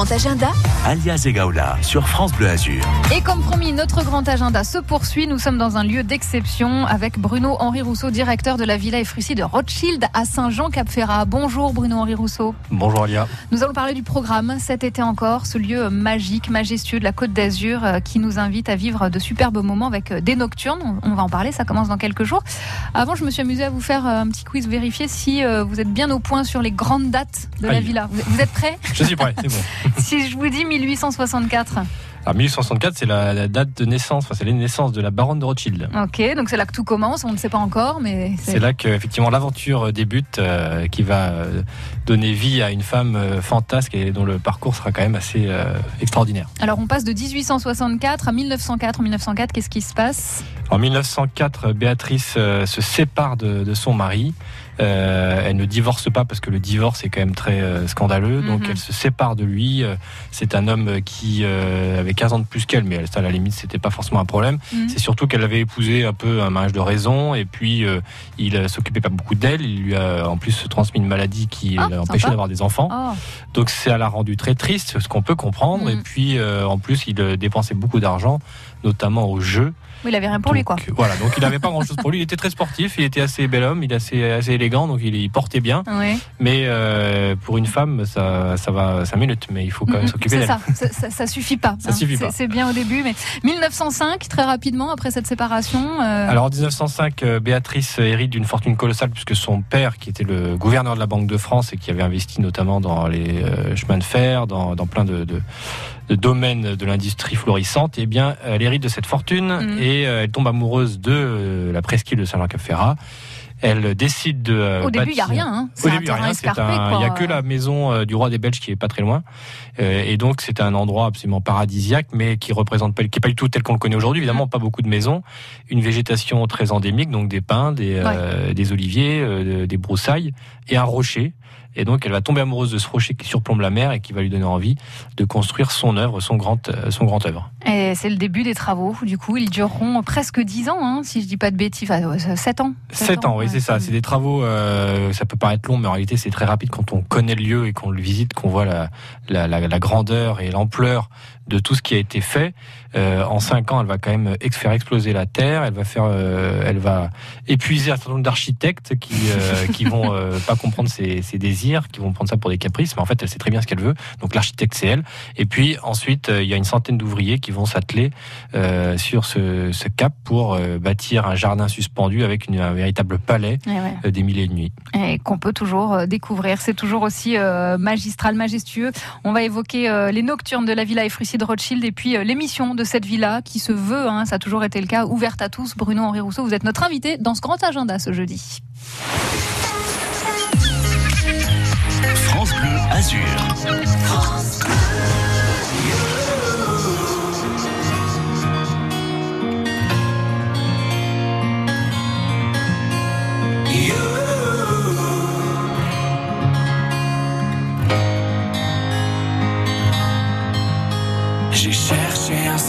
grand agenda Alias Egaola sur France Bleu Azur. Et comme promis, notre grand agenda se poursuit. Nous sommes dans un lieu d'exception avec Bruno-Henri Rousseau, directeur de la Villa Efrussi de Rothschild à Saint-Jean-Cap-Ferrat. Bonjour Bruno-Henri Rousseau. Bonjour Alia. Nous allons parler du programme cet été encore, ce lieu magique, majestueux de la Côte d'Azur euh, qui nous invite à vivre de superbes moments avec euh, des nocturnes. On va en parler, ça commence dans quelques jours. Avant, je me suis amusé à vous faire euh, un petit quiz, vérifier si vous êtes bien au point sur les grandes dates de la Villa. Vous êtes prêts? Je suis prêt, c'est bon. si je vous dis 1864 alors 1864, c'est la, date de naissance, enfin, c'est la naissance de la baronne de Rothschild. Ok, donc c'est là que tout commence, on ne sait pas encore, mais c'est là que effectivement l'aventure débute, euh, qui va euh, donner vie à une femme euh, fantasque et dont le parcours sera quand même assez extraordinaire. Alors on passe de 1864 à 1904. En 1904, qu'est-ce qui se passe? En 1904, Béatrice se sépare de son mari. Euh, elle ne divorce pas parce que le divorce est quand même très euh, scandaleux. Donc mhm. elle se sépare de lui. Euh, c'est un homme qui avait 15 ans de plus qu'elle, mais à la limite c'était pas forcément un problème. Mhm. C'est surtout qu'elle avait épousé un peu un mariage de raison et puis il s'occupait pas beaucoup d'elle. Il lui a en plus transmis une maladie qui ah, l'empêchait d'avoir des enfants. Oh. Donc ça l'a rendu très triste, ce qu'on peut comprendre. Mhm. Et puis en plus il dépensait beaucoup d'argent, notamment au jeu. Oui, il avait rien pour lui, quoi. Voilà, donc il n'avait pas grand chose pour lui. Il était très sportif, il était assez bel homme, il est assez, assez élégant, donc il, portait bien. Oui. Mais euh, pour une femme, ça, ça va 5 minutes, mais il faut quand même s'occuper d'elle. Ça, ça, ça, suffit pas. Ça suffit pas. C'est bien au début, mais 1905, très rapidement, après cette séparation. Euh, Alors en 1905, euh, Béatrice hérite d'une fortune colossale, puisque son père, qui était le gouverneur de la Banque de France et qui avait investi notamment dans les chemins de fer, dans, dans plein de domaine de l'industrie florissante, eh bien, elle hérite de cette fortune mm. et euh, elle tombe amoureuse de euh, la presqu'île de Saint-Jean-Cap-Ferrat. Elle décide de. Euh, Au début, il n'y a rien. Hein. Au début, il n'y a rien. Il n'y a que la maison du roi des Belges qui est pas très loin. et donc, c'est un endroit absolument paradisiaque, mais qui représente pas, qui est pas du tout tel qu'on le connaît aujourd'hui. Évidemment, mm. pas beaucoup de maisons. Une végétation très endémique, donc des pins, des, des oliviers, des broussailles et un rocher et donc, elle va tomber amoureuse de ce rocher qui surplombe la mer et qui va lui donner envie de construire son œuvre, son grand, euh, son grand œuvre. Et c'est le début des travaux. Du coup, ils dureront presque 10 ans, hein, si je dis pas de bêtises. 7 ans. 7, ans, oui, c'est ça. C'est des travaux, euh, ça peut paraître long, mais en réalité, c'est très rapide quand on connaît le lieu et qu'on le visite, qu'on voit la, la, la grandeur et l'ampleur de tout ce qui a été fait. Euh, en cinq ans, elle va quand même faire exploser la terre. Elle va faire, euh, elle va épuiser un certain nombre d'architectes qui euh, qui vont pas comprendre ses, ses, désirs, qui vont prendre ça pour des caprices. Mais en fait, elle sait très bien ce qu'elle veut. Donc l'architecte, c'est elle. Et puis ensuite, il y a une centaine d'ouvriers qui vont s'atteler sur ce, ce, cap pour bâtir un jardin suspendu avec une, un véritable palais eh des milliers de nuits. Et qu'on peut toujours découvrir. C'est toujours aussi magistral, majestueux. On va évoquer les nocturnes de la Villa Efrussi Rothschild et puis l'émission de cette villa qui se veut, hein, ça a toujours été le cas, ouverte à tous. Bruno Henri Rousseau, vous êtes notre invité dans ce grand agenda ce jeudi. France Azur.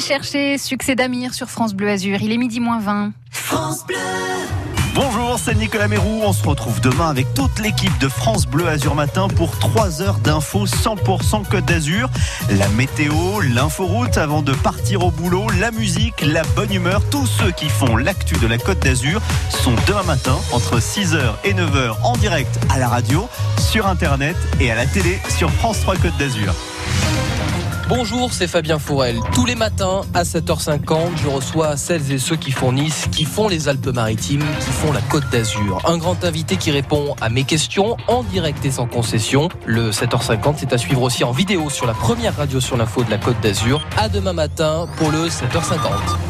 J'ai cherché succès d'Amir sur France Bleu Azur. Il est midi moins 20. Bonjour, c'est Nicolas Mérou. On se retrouve demain avec toute l'équipe de France Bleu Azur Matin pour 3 heures d'infos 100% Côte d'Azur. La météo, l'inforoute avant de partir au boulot, la musique, la bonne humeur. Tous ceux qui font l'actu de la Côte d'Azur sont demain matin entre 6h et 9h en direct à la radio, sur Internet et à la télé sur France 3 Côte d'Azur. Bonjour, c'est Fabien Fourel. Tous les matins à 7h50, je reçois celles et ceux qui Nice, qui font les Alpes-Maritimes, qui font la Côte d'Azur. Un grand invité qui répond à mes questions en direct et sans concession. Le 7h50, c'est à suivre aussi en vidéo sur la première radio sur l'info de la Côte d'Azur. À demain matin pour le 7h50.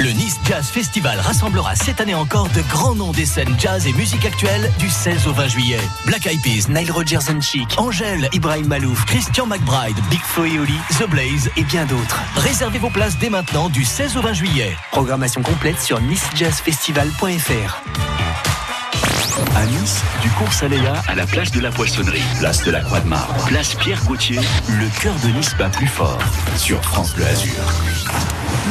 Le Nice Jazz Festival rassemblera cette année encore de grands noms des scènes jazz et musique actuelle du 16 au 20 juillet. Black Eyed Peas, Nile Rodgers and Chic, Angèle, Ibrahim Malouf, Christian McBride, Big Flo et The Blaze et bien d'autres. Réservez vos places dès maintenant du 16 au 20 juillet. Programmation complète sur nicejazzfestival.fr. À Nice, du cours Aléa à la place de la Poissonnerie, place de la Croix de Marbre, place Pierre Gauthier, le cœur de Nice bat plus fort sur France Bleu Azur.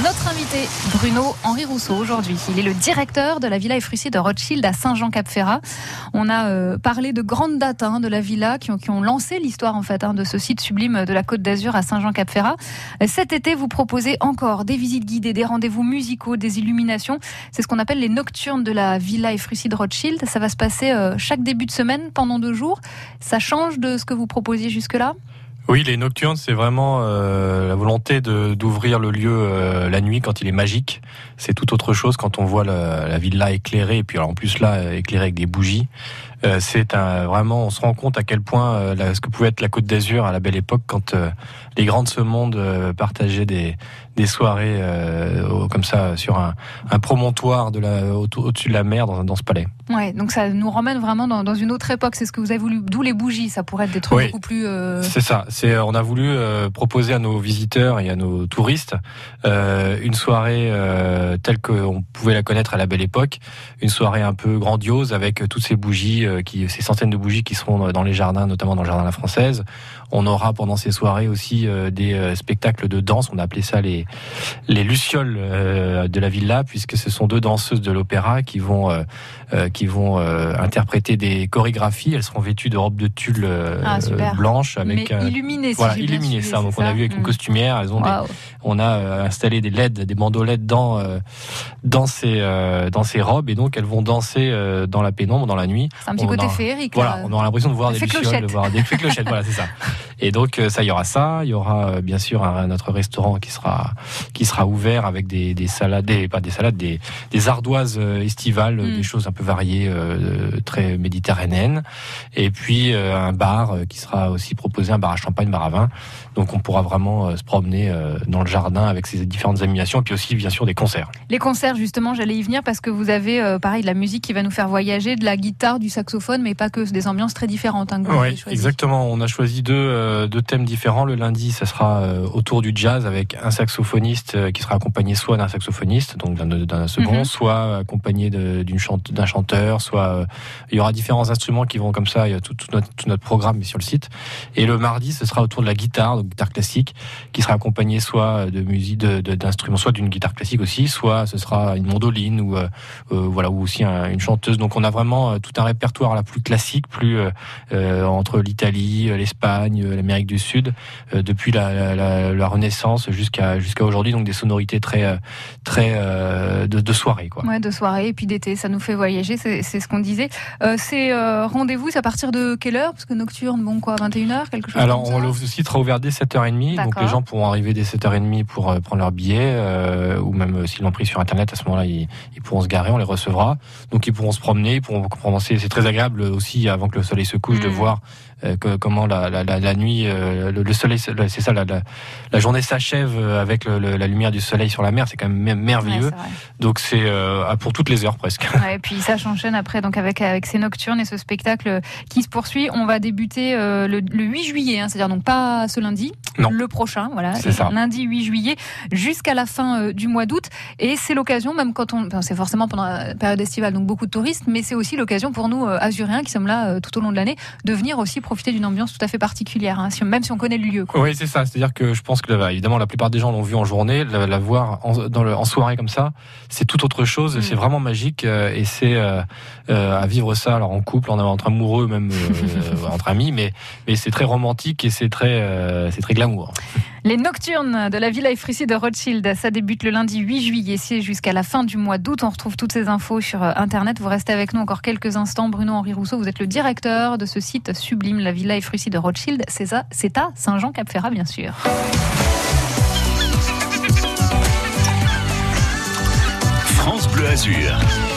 Notre invité, Bruno Henri Rousseau, aujourd'hui. Il est le directeur de la Villa Efrussi de Rothschild à Saint-Jean-Cap-Ferrat. On a euh, parlé de grandes dates hein, de la villa qui ont, lancé l'histoire en fait hein, de ce site sublime de la Côte d'Azur à Saint-Jean-Cap-Ferrat. Cet été, vous proposez encore des visites guidées, des rendez-vous musicaux, des illuminations. C'est ce qu'on appelle les nocturnes de la Villa Efrussi de Rothschild. Ça va se passer euh, chaque début de semaine pendant deux jours. Ça change de ce que vous proposiez jusque-là? Oui, les nocturnes, c'est vraiment euh, la volonté d'ouvrir le lieu euh, la nuit quand il est magique. C'est tout autre chose quand on voit la, la villa éclairée, et puis alors en plus là, éclairée avec des bougies. Euh, c'est vraiment, on se rend compte à quel point euh, ce que pouvait être la Côte d'Azur à la belle époque, quand euh, les grands de ce monde euh, partageaient des, des soirées euh, comme ça sur un, un promontoire de la, au- au-dessus de la mer dans, dans ce palais. Ouais, donc ça nous ramène vraiment dans, dans une autre époque. C'est ce que vous avez voulu. D'où les bougies. Ça pourrait être des trucs Oui. beaucoup plus. euh, C'est ça. C'est on a voulu euh, proposer à nos visiteurs et à nos touristes euh, une soirée euh, telle qu'on pouvait la connaître à la belle époque, une soirée un peu grandiose avec euh, toutes ces bougies, euh, qui, ces centaines de bougies qui seront dans les jardins, notamment dans le jardin de la Française. On aura pendant ces soirées aussi euh, des euh, spectacles de danse. On a appelé ça les les lucioles euh, de la villa, puisque ce sont deux danseuses de l'opéra qui vont euh, euh, qui vont interpréter des chorégraphies. Elles seront vêtues de robes de tulle Ah, super. blanches avec mais illuminé. Si voilà, j'ai bien illuminé suivi, ça. Donc on a vu avec Mm. une costumière, elles ont des- on a installé des LED, des bandeaux LED dans dans ces dans ces robes et donc elles vont danser dans la pénombre, dans la nuit. C'est un petit On côté a- féerique. Voilà, là. on aura l'impression de voir des lucioles, de voir des clochettes, voilà, c'est ça. Et donc ça, il y aura ça, il y aura bien sûr un, notre restaurant qui sera qui sera ouvert avec des, des salades, des, pas des salades, des, des ardoises euh, estivales, Mm. des choses un peu variées, euh, très méditerranéennes. Et puis euh, un bar qui sera aussi proposé, un bar à champagne, bar à vin. Donc on pourra vraiment se promener dans le jardin avec ces différentes animations et puis aussi bien sûr des concerts. Les concerts justement, j'allais y venir parce que vous avez pareil de la musique qui va nous faire voyager, de la guitare, du saxophone, mais pas que, des ambiances très différentes. Hein, oui, exactement. On a choisi deux, deux thèmes différents. Le lundi, ça sera autour du jazz avec un saxophoniste qui sera accompagné soit d'un saxophoniste, donc d'un second, mhm. soit accompagné d'une d'un chanteur, soit il y aura différents instruments qui vont comme ça. Il y a tout, notre, tout notre programme sur le site. Et le mardi, ce sera autour de la guitare, donc guitare classique, qui sera accompagnée soit de musique, d'instruments, soit d'une guitare classique aussi, soit ce sera une mandoline ou euh, euh, voilà ou aussi une chanteuse. Donc on a vraiment euh, tout un répertoire la plus classique, plus entre l'Italie, l'Espagne, l'Amérique du Sud, depuis la, la, la Renaissance jusqu'à jusqu'à aujourd'hui. Donc des sonorités très très de, de, soirée quoi. Ouais, de soirée et puis d'été, ça nous fait voyager. C'est ce qu'on disait. c'est rendez-vous, c'est à partir de quelle heure? Parce que nocturne, bon quoi, 21h, quelque chose Alors, comme ça le site sera ouvert dès 7h30, donc les gens pourront arriver dès 7h30 pour euh, prendre leur billet, euh, ou même euh, s'ils l'ont pris sur Internet, à ce moment-là, ils, pourront se garer, on les recevra. Donc ils pourront se promener, ils pourront commencer. C'est très agréable aussi, avant que le soleil se couche, de mm. voir euh, comment la, la, la, nuit, euh, le, soleil, c'est ça, la, journée s'achève avec la lumière du soleil sur la mer, c'est quand même merveilleux. donc c'est euh, pour toutes les heures presque. Ouais, et puis ça s'enchaîne après donc avec avec ces nocturnes et ce spectacle qui se poursuit. On va débuter le, le, 8 juillet, hein, c'est-à-dire donc pas ce lundi, non. le prochain, voilà, ça. lundi 8 juillet jusqu'à la fin du mois d'août. Et c'est l'occasion, même quand on, c'est forcément pendant la période estivale, donc beaucoup de touristes, mais c'est aussi l'occasion pour nous azuréens qui sommes là tout au long de l'année de venir aussi profiter d'une ambiance tout à fait particulière, hein, même si on connaît le lieu. Oui, c'est ça. C'est-à-dire que je pense que bah, évidemment la plupart des gens l'ont vu en journée, la, voir en, dans le, en soirée comme ça, c'est tout autre chose. Mm. C'est vraiment magique euh, et c'est euh, euh, à vivre ça alors en couple, en entre amoureux, même entre amis, mais mais c'est très romantique et c'est très c'est très glamour. Les nocturnes de la Villa Efrissi de Rothschild, ça débute le lundi 8 juillet, c'est jusqu'à la fin du mois d'août. On retrouve toutes ces infos sur Internet. Vous restez avec nous encore quelques instants. Bruno-Henri Rousseau, vous êtes le directeur de ce site sublime, la Villa Efrissi de Rothschild. C'est à Saint-Jean-Cap-Ferrat, bien sûr. France Bleu Azur.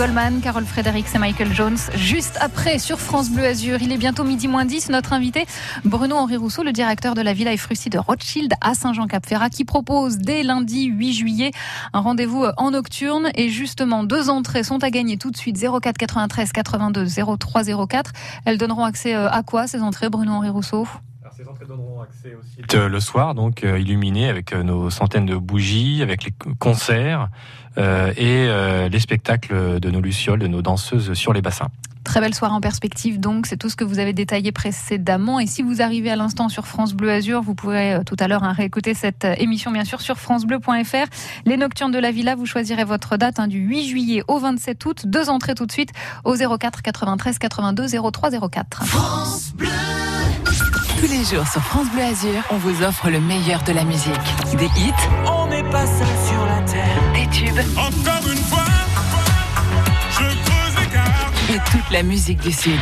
Goldman, Carole Frédéric et Michael Jones. Juste après, sur France Bleu Azur, il est bientôt midi moins 10. Notre invité, Bruno-Henri Rousseau, le directeur de la Villa Efrussi de Rothschild à Saint-Jean-Cap-Ferrat, qui propose dès lundi 8 juillet un rendez-vous en nocturne. Et justement, deux entrées sont à gagner tout de suite 04 93 82 03 04. Elles donneront accès euh, à quoi ces entrées, Bruno-Henri Rousseau? Ces entrées donneront accès au site euh, le soir, donc euh, illuminé avec euh, nos centaines de bougies, avec les concerts euh, et euh, les spectacles de nos lucioles, de nos danseuses sur les bassins. Très belle soirée en perspective, donc c'est tout ce que vous avez détaillé précédemment. Et si vous arrivez à l'instant sur France Bleu Azur, vous pourrez euh, tout à l'heure hein, réécouter cette émission, bien sûr, sur FranceBleu.fr. Les Nocturnes de la Villa, vous choisirez votre date hein, du 8 juillet au 27 août. Deux entrées tout de suite au 04 93 82 03 04. France Bleu. Tous les jours sur France Bleu Azur, on vous offre le meilleur de la musique. Des hits. On n'est pas seul sur la terre. Des tubes. Encore une fois, je creuse. Et toute la musique du Sud.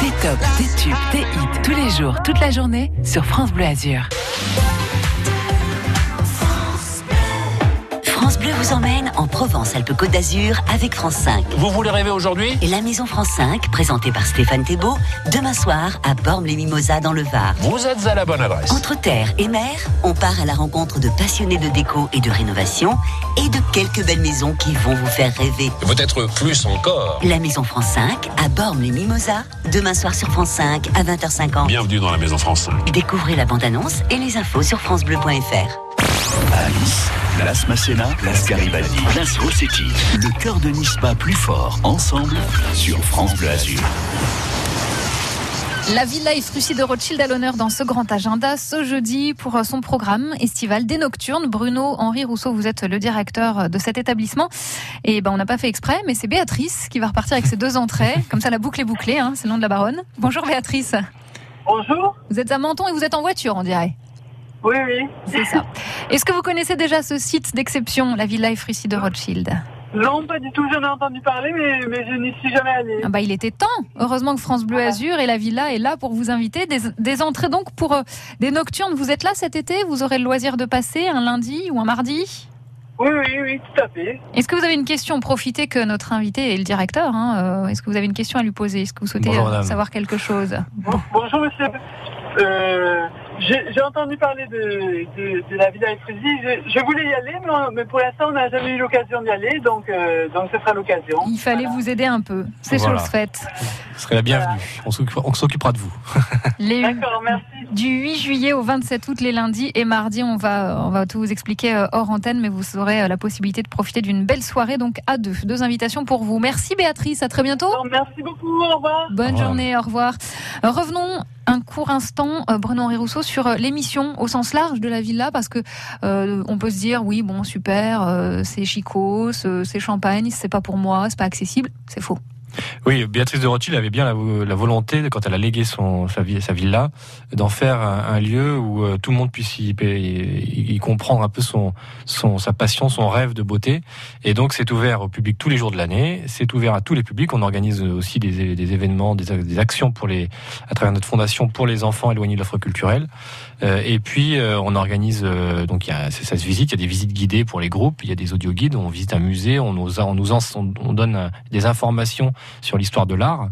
Des tops, des tubes, des hits. Tous les jours, toute la journée sur France Bleu Azur. Bleu vous emmène en Provence-Alpes-Côte d'Azur avec France 5. Vous voulez rêver aujourd'hui? Et la Maison France 5, présentée par Stéphane Thébault, demain soir à Bormes-les-Mimosas dans le Var. Vous êtes à la bonne adresse. Entre terre et mer, on part à la rencontre de passionnés de déco et de rénovation et de quelques belles maisons qui vont vous faire rêver. Peut-être plus encore. La Maison France 5 à Bormes-les-Mimosas, demain soir sur France 5 à 20h50. Bienvenue dans la Maison France 5. Découvrez la bande-annonce et les infos sur francebleu.fr. À Nice, Place Masséna, Place Garibaldi, Place Rossetti. Le cœur de Nice bat plus fort ensemble sur France Bleu Azur. La Villa Efrussi de Rothschild à l'honneur dans ce grand agenda ce jeudi pour son programme estival des Nocturnes. Bruno Henri Rousseau, vous êtes le directeur de cet établissement. Et ben on n'a pas fait exprès, mais c'est Béatrice qui va repartir avec ses deux entrées. Comme ça, la boucle est bouclée, hein, c'est le nom de la baronne. Bonjour Béatrice. Bonjour. Vous êtes à Menton et vous êtes en voiture, on dirait. Oui, oui. C'est ça. Est-ce que vous connaissez déjà ce site d'exception, la Villa Efrussi de Rothschild Non, pas du tout. J'en ai entendu parler, mais, mais je n'y suis jamais allée. Ah bah, il était temps. Heureusement que France Bleu Azur et la Villa est là pour vous inviter. Des, des entrées donc pour euh, des nocturnes. Vous êtes là cet été Vous aurez le loisir de passer un lundi ou un mardi? Oui, oui, oui, tout à fait. Est-ce que vous avez une question? Profitez que notre invité est le directeur. hein, euh, Est-ce que vous avez une question à lui poser? Est-ce que vous souhaitez Bonjour, euh, savoir quelque chose? Bon- bonjour, monsieur. Euh, J'ai entendu parler de, de, de la Villa Efrusi. Je, je voulais y aller, mais, pour l'instant, on n'a jamais eu l'occasion d'y aller, donc, euh, donc ce sera l'occasion. Il fallait vous aider un peu. C'est Voilà. chose faite. Vous serez la bienvenue. On s'occupera- on s'occupera de vous. D'accord, merci. Du 8 juillet au 27 août, les lundis et mardis, on va, on va tout vous expliquer euh, hors antenne, mais vous aurez euh, la possibilité de profiter d'une belle soirée, donc à deux. Deux invitations pour vous. Merci Béatrice, à très bientôt. Merci beaucoup, au revoir. Bonne Au revoir. journée, au revoir. Revenons un court instant, euh, Bruno-Henri Rousseau, sur euh, l'émission au sens large de la villa, parce que euh, on peut se dire, oui, bon, super, c'est chicos, c'est c'est champagne, c'est pas pour moi, c'est pas accessible. C'est faux. Oui, Béatrice de Rothschild avait bien la, volonté, quand elle a légué son, sa, sa villa, d'en faire un, lieu où euh, tout le monde puisse y, comprendre un peu son, son, sa passion, son rêve de beauté. Et donc, c'est ouvert au public tous les jours de l'année. C'est ouvert à tous les publics. On organise aussi des, des événements, des, des actions pour les, à travers notre fondation pour les enfants éloignés de l'offre culturelle. Euh, et puis, euh, on organise, donc, y a, ça se visite. Il y a des visites guidées pour les groupes. Il y a des audio guides. On visite un musée. On nous, on nous on, on donne des informations sur l'histoire de l'art.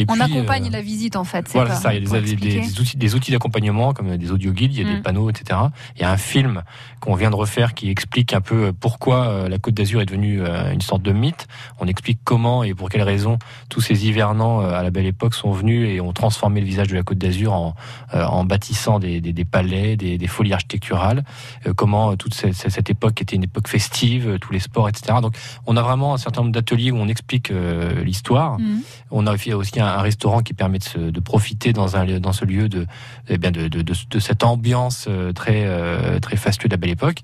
Et on puis, accompagne euh, la visite, en fait. voilà, c'est ça. Il y a des, des- expliquer. des outils, des outils d'accompagnement comme des audio guides, il y a Mm. des panneaux, etc. Il y a un film qu'on vient de refaire qui explique un peu pourquoi euh, la Côte d'Azur est devenue euh, une sorte de mythe. On explique comment et pour quelles raisons tous ces hivernants euh, à la belle époque sont venus et ont transformé le visage de la Côte d'Azur en, euh, en bâtissant des, palais, des, folies architecturales. Euh, comment euh, toute cette, cette époque était une époque festive, euh, tous les sports, etc. Donc on a vraiment un certain nombre d'ateliers où on explique euh, l'histoire. Mhm. On a aussi un, un restaurant qui permet de, se- de profiter dans, un, dans ce lieu de, eh bien de, de, de, cette ambiance euh, très, euh, très fastueuse de la belle époque.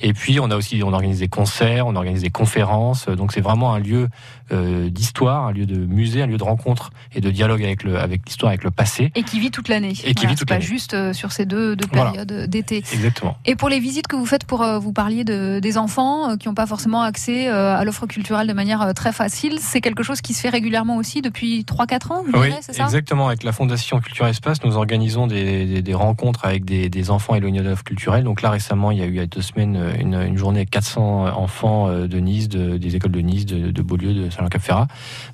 Et puis on a aussi on organise des concerts, on organise des conférences. Donc c'est vraiment un lieu euh, d'histoire, un lieu de musée, un lieu de rencontre et de dialogue avec le avec l'histoire, avec le passé. Et qui vit toute l'année. Et qui vit toute c'est pas l'année. juste sur ces deux, deux Voilà. périodes euh, d'été. Exactement. Et pour les visites que vous faites pour vous parliez de, des enfants qui n'ont pas forcément accès à l'offre culturelle de manière très facile, c'est quelque chose qui se fait régulièrement aussi depuis 3-4 ans, Oui, dirais, c'est ça? exactement. Avec la Fondation Culture Espace, nous organisons des, des- des rencontres avec des, des enfants éloignés de l'offre culturelle. Donc là, récemment, il y a eu il y a deux semaines une, une journée avec 400 enfants euh, de Nice, de- des écoles de Nice, de, de Beaulieu, de Saint-Jean-Cap-Ferrat.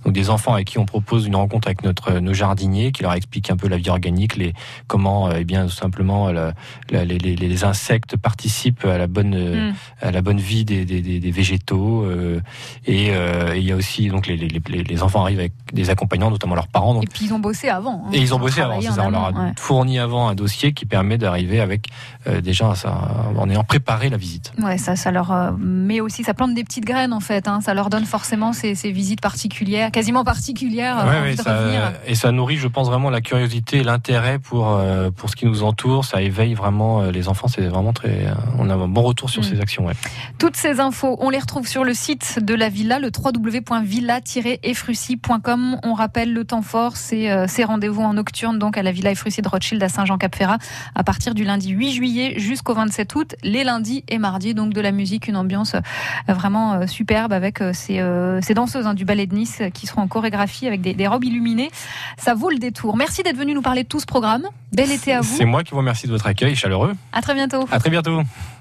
Donc des enfants avec qui on propose une rencontre avec notre nos jardiniers, qui leur expliquent un peu la vie organique, les comment, euh, eh bien, tout simplement, la- la- les, les- les insectes participent à la bonne euh, Mm. à la bonne vie des, des, des- des végétaux. euh, et euh, et il y a aussi donc les, les, les- les enfants arrivent avec des accompagnants, notamment leurs parents. Donc Et puis ils ont bossé avant. hein. et ils ont bossé avant, c'est ça. On leur a ouais. fourni avant un dossier qui permet d'arriver avec euh, déjà ça, en ayant préparé la visite. Ouais, ça, ça leur euh, met aussi, ça plante des petites graines en fait. hein. Ça leur donne forcément ces, ces visites particulières, quasiment particulières. euh, Ouais, envie ouais, ça- et ça nourrit, je pense, vraiment la curiosité et l'intérêt pour, euh, pour ce qui nous entoure. Ça éveille vraiment euh, les enfants. C'est vraiment très. euh, on a un bon retour sur Mm. ces actions. Ouais. Toutes ces infos, on les retrouve sur le site de la villa, le www.villa-efrussi.com. On rappelle le temps fort, c'est euh, ces rendez-vous en nocturne donc à la villa Efrussi de Rothschild à Saint-Jean-Cap-Ferrat à partir du lundi 8 juillet jusqu'au 27 août, les lundis et mardis. Donc de la musique, une ambiance euh, vraiment euh, superbe avec ces, ces danseuses hein, du ballet de Nice qui seront en chorégraphie avec des, des robes illuminées. Ça vaut le détour. Merci d'être venu nous parler de tout ce programme. Bel été à vous. C'est moi qui vous remercie de votre accueil chaleureux. À très bientôt. À très bientôt.